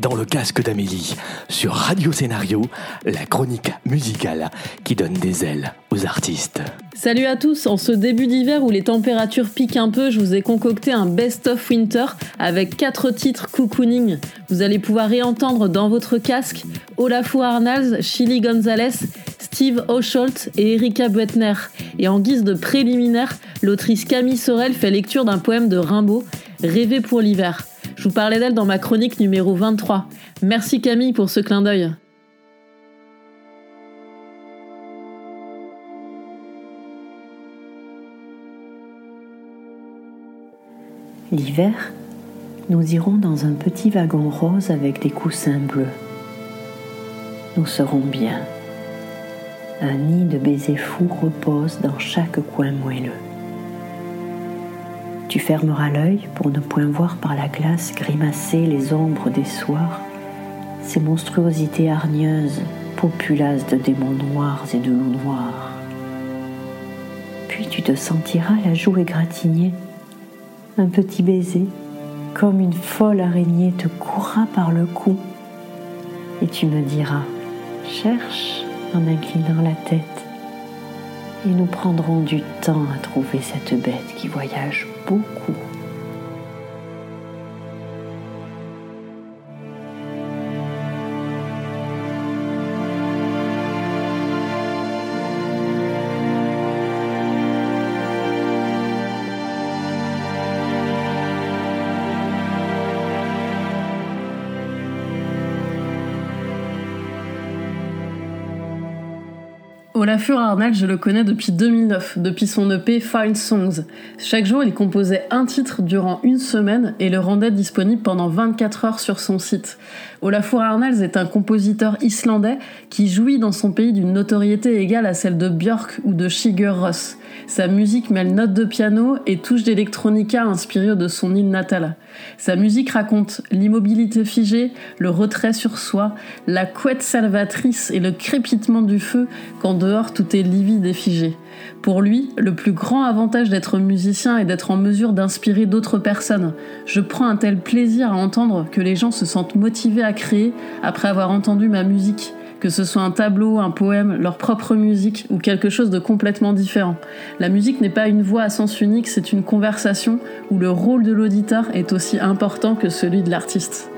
dans le casque d'Amélie, sur Radio Scénario, la chronique musicale qui donne des ailes aux artistes. Salut à tous, en ce début d'hiver où les températures piquent un peu, je vous ai concocté un best-of winter avec quatre titres cocooning. Vous allez pouvoir réentendre dans votre casque Olafur Arnalds, Chili Gonzalez, Steve Osholt et Erika Buetner. Et en guise de préliminaire, l'autrice Camille Sorel fait lecture d'un poème de Rimbaud, Rêver pour l'hiver. Je vous parlais d'elle dans ma chronique numéro 23. Merci Camille pour ce clin d'œil. L'hiver, nous irons dans un petit wagon rose avec des coussins bleus. Nous serons bien. Un nid de baisers fous repose dans chaque coin moelleux. Tu fermeras l'œil pour ne point voir par la glace grimacer les ombres des soirs, ces monstruosités hargneuses, populaces de démons noirs et de loups noirs. Puis tu te sentiras la joue égratignée, un petit baiser, comme une folle araignée te courra par le cou, et tu me diras, cherche en inclinant la tête et nous prendrons du temps à trouver cette bête qui voyage beaucoup. Olafur Arnald, je le connais depuis 2009, depuis son EP Fine Songs. Chaque jour, il composait un titre durant une semaine et le rendait disponible pendant 24 heures sur son site. Olafur Arnalds est un compositeur islandais qui jouit dans son pays d'une notoriété égale à celle de Björk ou de Sigur Rós. Sa musique mêle notes de piano et touches d'électronica inspirées de son île natale. Sa musique raconte l'immobilité figée, le retrait sur soi, la couette salvatrice et le crépitement du feu quand dehors tout est livide et figé. Pour lui, le plus grand avantage d'être musicien est d'être en mesure d'inspirer d'autres personnes. Je prends un tel plaisir à entendre que les gens se sentent motivés à créer après avoir entendu ma musique que ce soit un tableau, un poème, leur propre musique ou quelque chose de complètement différent. La musique n'est pas une voix à sens unique, c'est une conversation où le rôle de l'auditeur est aussi important que celui de l'artiste.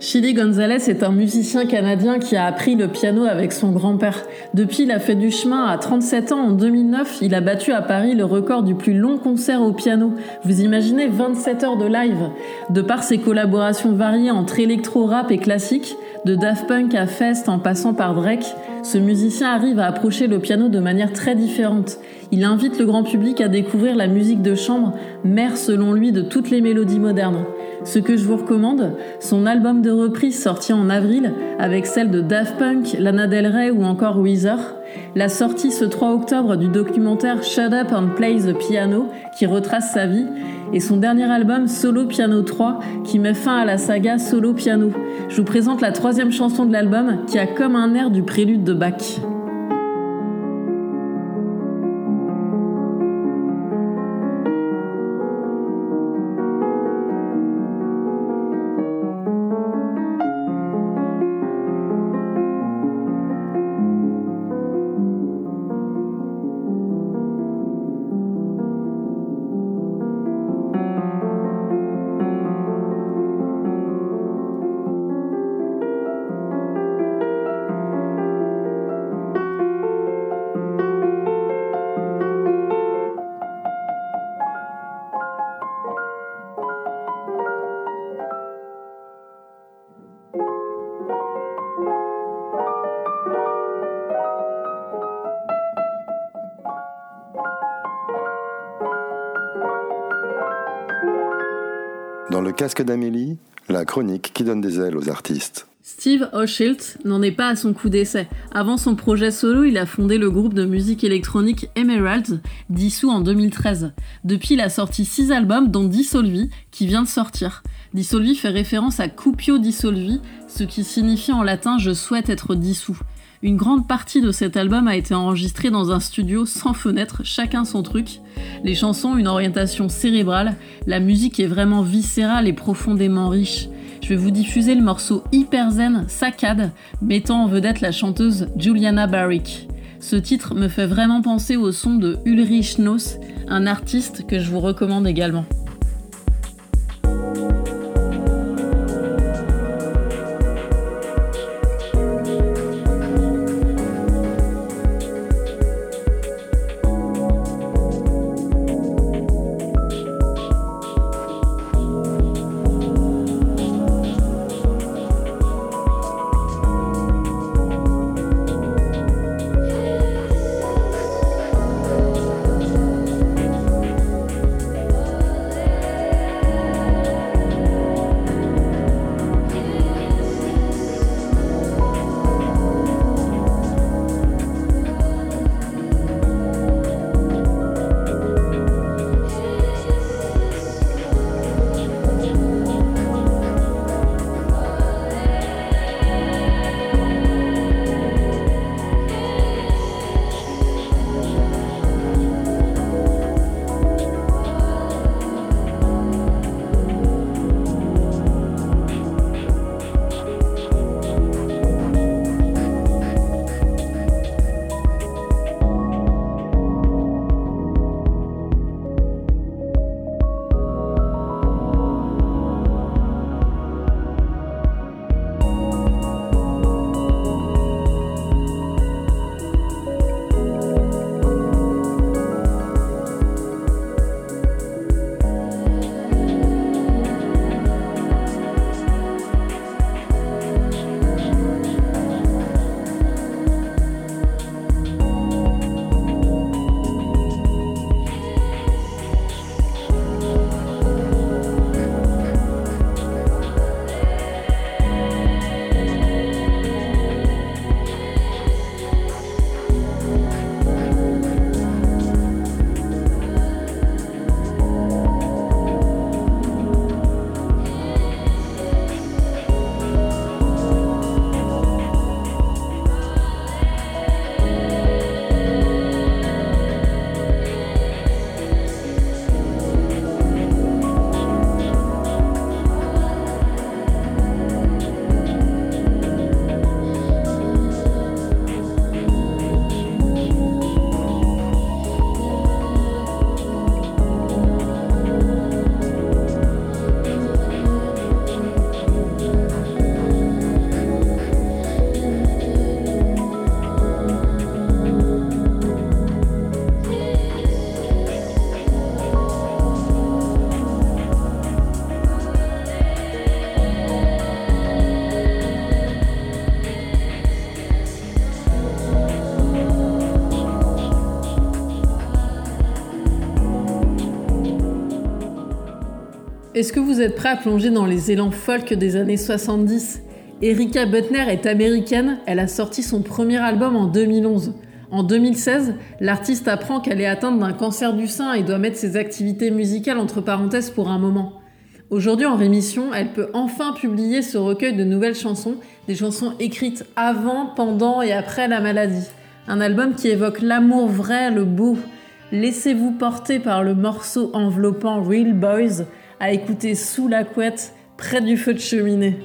Chili Gonzalez est un musicien canadien qui a appris le piano avec son grand-père. Depuis, il a fait du chemin. À 37 ans, en 2009, il a battu à Paris le record du plus long concert au piano. Vous imaginez 27 heures de live. De par ses collaborations variées entre électro, rap et classique, de Daft Punk à Fest en passant par Drake, ce musicien arrive à approcher le piano de manière très différente. Il invite le grand public à découvrir la musique de chambre, mère selon lui de toutes les mélodies modernes. Ce que je vous recommande, son album de reprise sorti en avril, avec celle de Daft Punk, Lana Del Rey ou encore Weezer. La sortie ce 3 octobre du documentaire Shut Up and Play the Piano, qui retrace sa vie, et son dernier album Solo Piano 3, qui met fin à la saga Solo Piano. Je vous présente la troisième chanson de l'album, qui a comme un air du prélude de Bach. Dans le casque d'Amélie, la chronique qui donne des ailes aux artistes. Steve Oshilt n'en est pas à son coup d'essai. Avant son projet solo, il a fondé le groupe de musique électronique Emeralds, dissous en 2013. Depuis, il a sorti 6 albums, dont Dissolvi, qui vient de sortir. Dissolvi fait référence à Cupio Dissolvi, ce qui signifie en latin je souhaite être dissous. Une grande partie de cet album a été enregistrée dans un studio sans fenêtre, chacun son truc. Les chansons ont une orientation cérébrale, la musique est vraiment viscérale et profondément riche. Je vais vous diffuser le morceau hyper zen Saccade, mettant en vedette la chanteuse Juliana Barrick. Ce titre me fait vraiment penser au son de Ulrich Noss, un artiste que je vous recommande également. Est-ce que vous êtes prêt à plonger dans les élans folk des années 70 Erika Butner est américaine, elle a sorti son premier album en 2011. En 2016, l'artiste apprend qu'elle est atteinte d'un cancer du sein et doit mettre ses activités musicales entre parenthèses pour un moment. Aujourd'hui en rémission, elle peut enfin publier ce recueil de nouvelles chansons, des chansons écrites avant, pendant et après la maladie. Un album qui évoque l'amour vrai, le beau. Laissez-vous porter par le morceau enveloppant Real Boys à écouter sous la couette, près du feu de cheminée.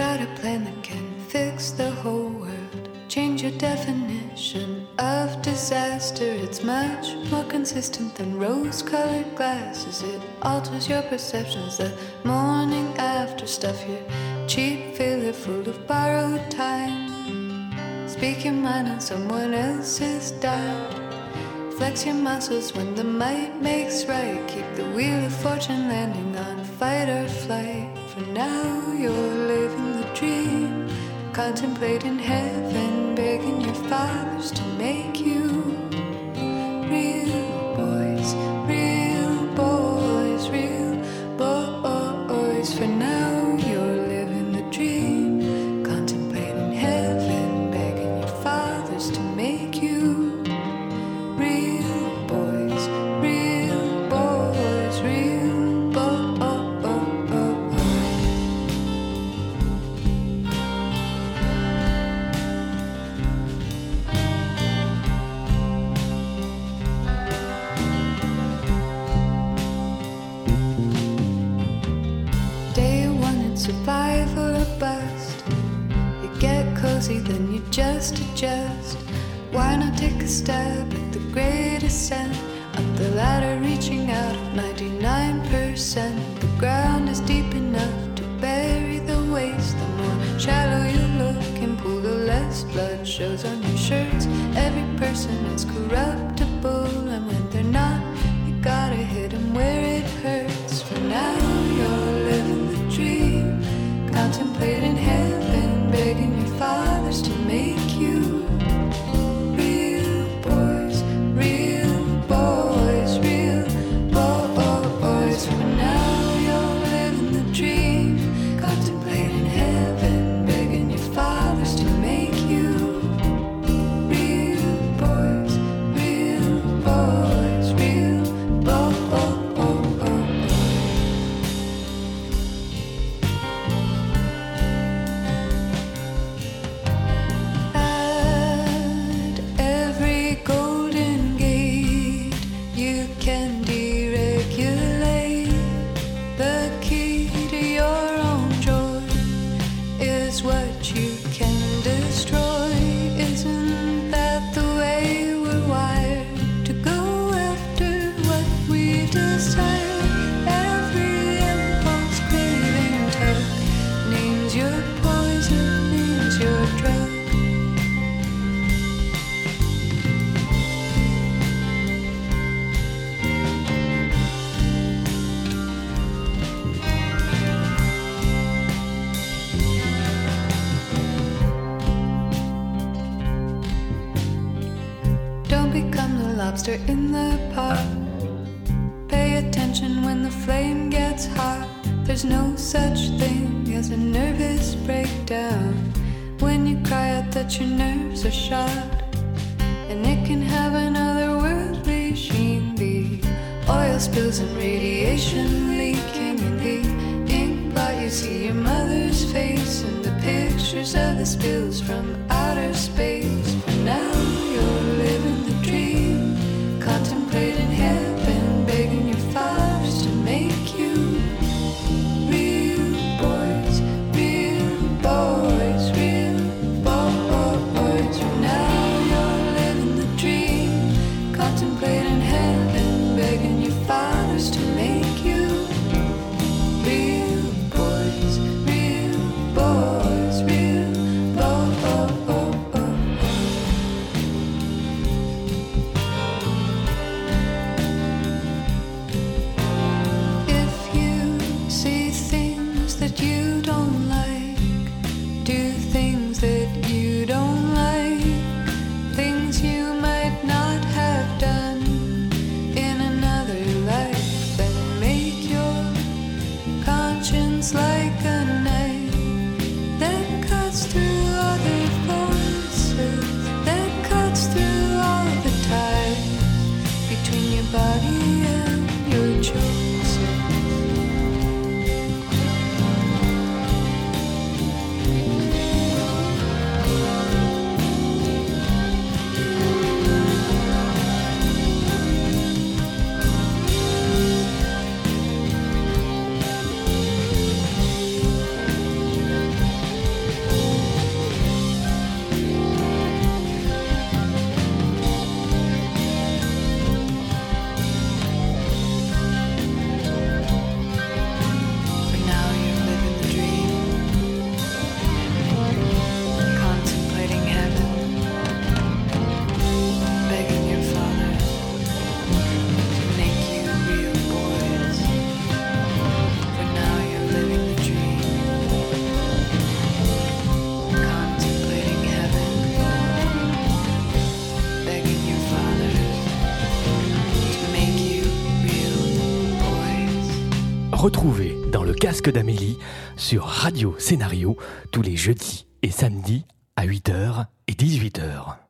got a plan that can fix the whole world. Change your definition of disaster. It's much more consistent than rose colored glasses. It alters your perceptions. The morning after stuff, your cheap filler full of borrowed time. Speak your mind on someone else's dime. Flex your muscles when the might makes right. Keep the wheel of fortune landing on fight or flight. For now, you're living the dream, contemplating heaven, begging your fathers to make you Why not take a stab at the great ascent? Up the ladder, reaching out of 99%. The ground is deep enough to bury the waste. The more shallow you look and pull, the less blood shows on your shirts. Every person is corruptible, lobster in the pot. Pay attention when the flame gets hot. There's no such thing as a nervous breakdown. When you cry out that your nerves are shot, and it can have another worldly sheen. The oil spills and radiation leaking in the ink blot. You see your mother's face and the pictures of the spills from outer space. Casque d'Amélie sur Radio Scénario tous les jeudis et samedis à 8h et 18h.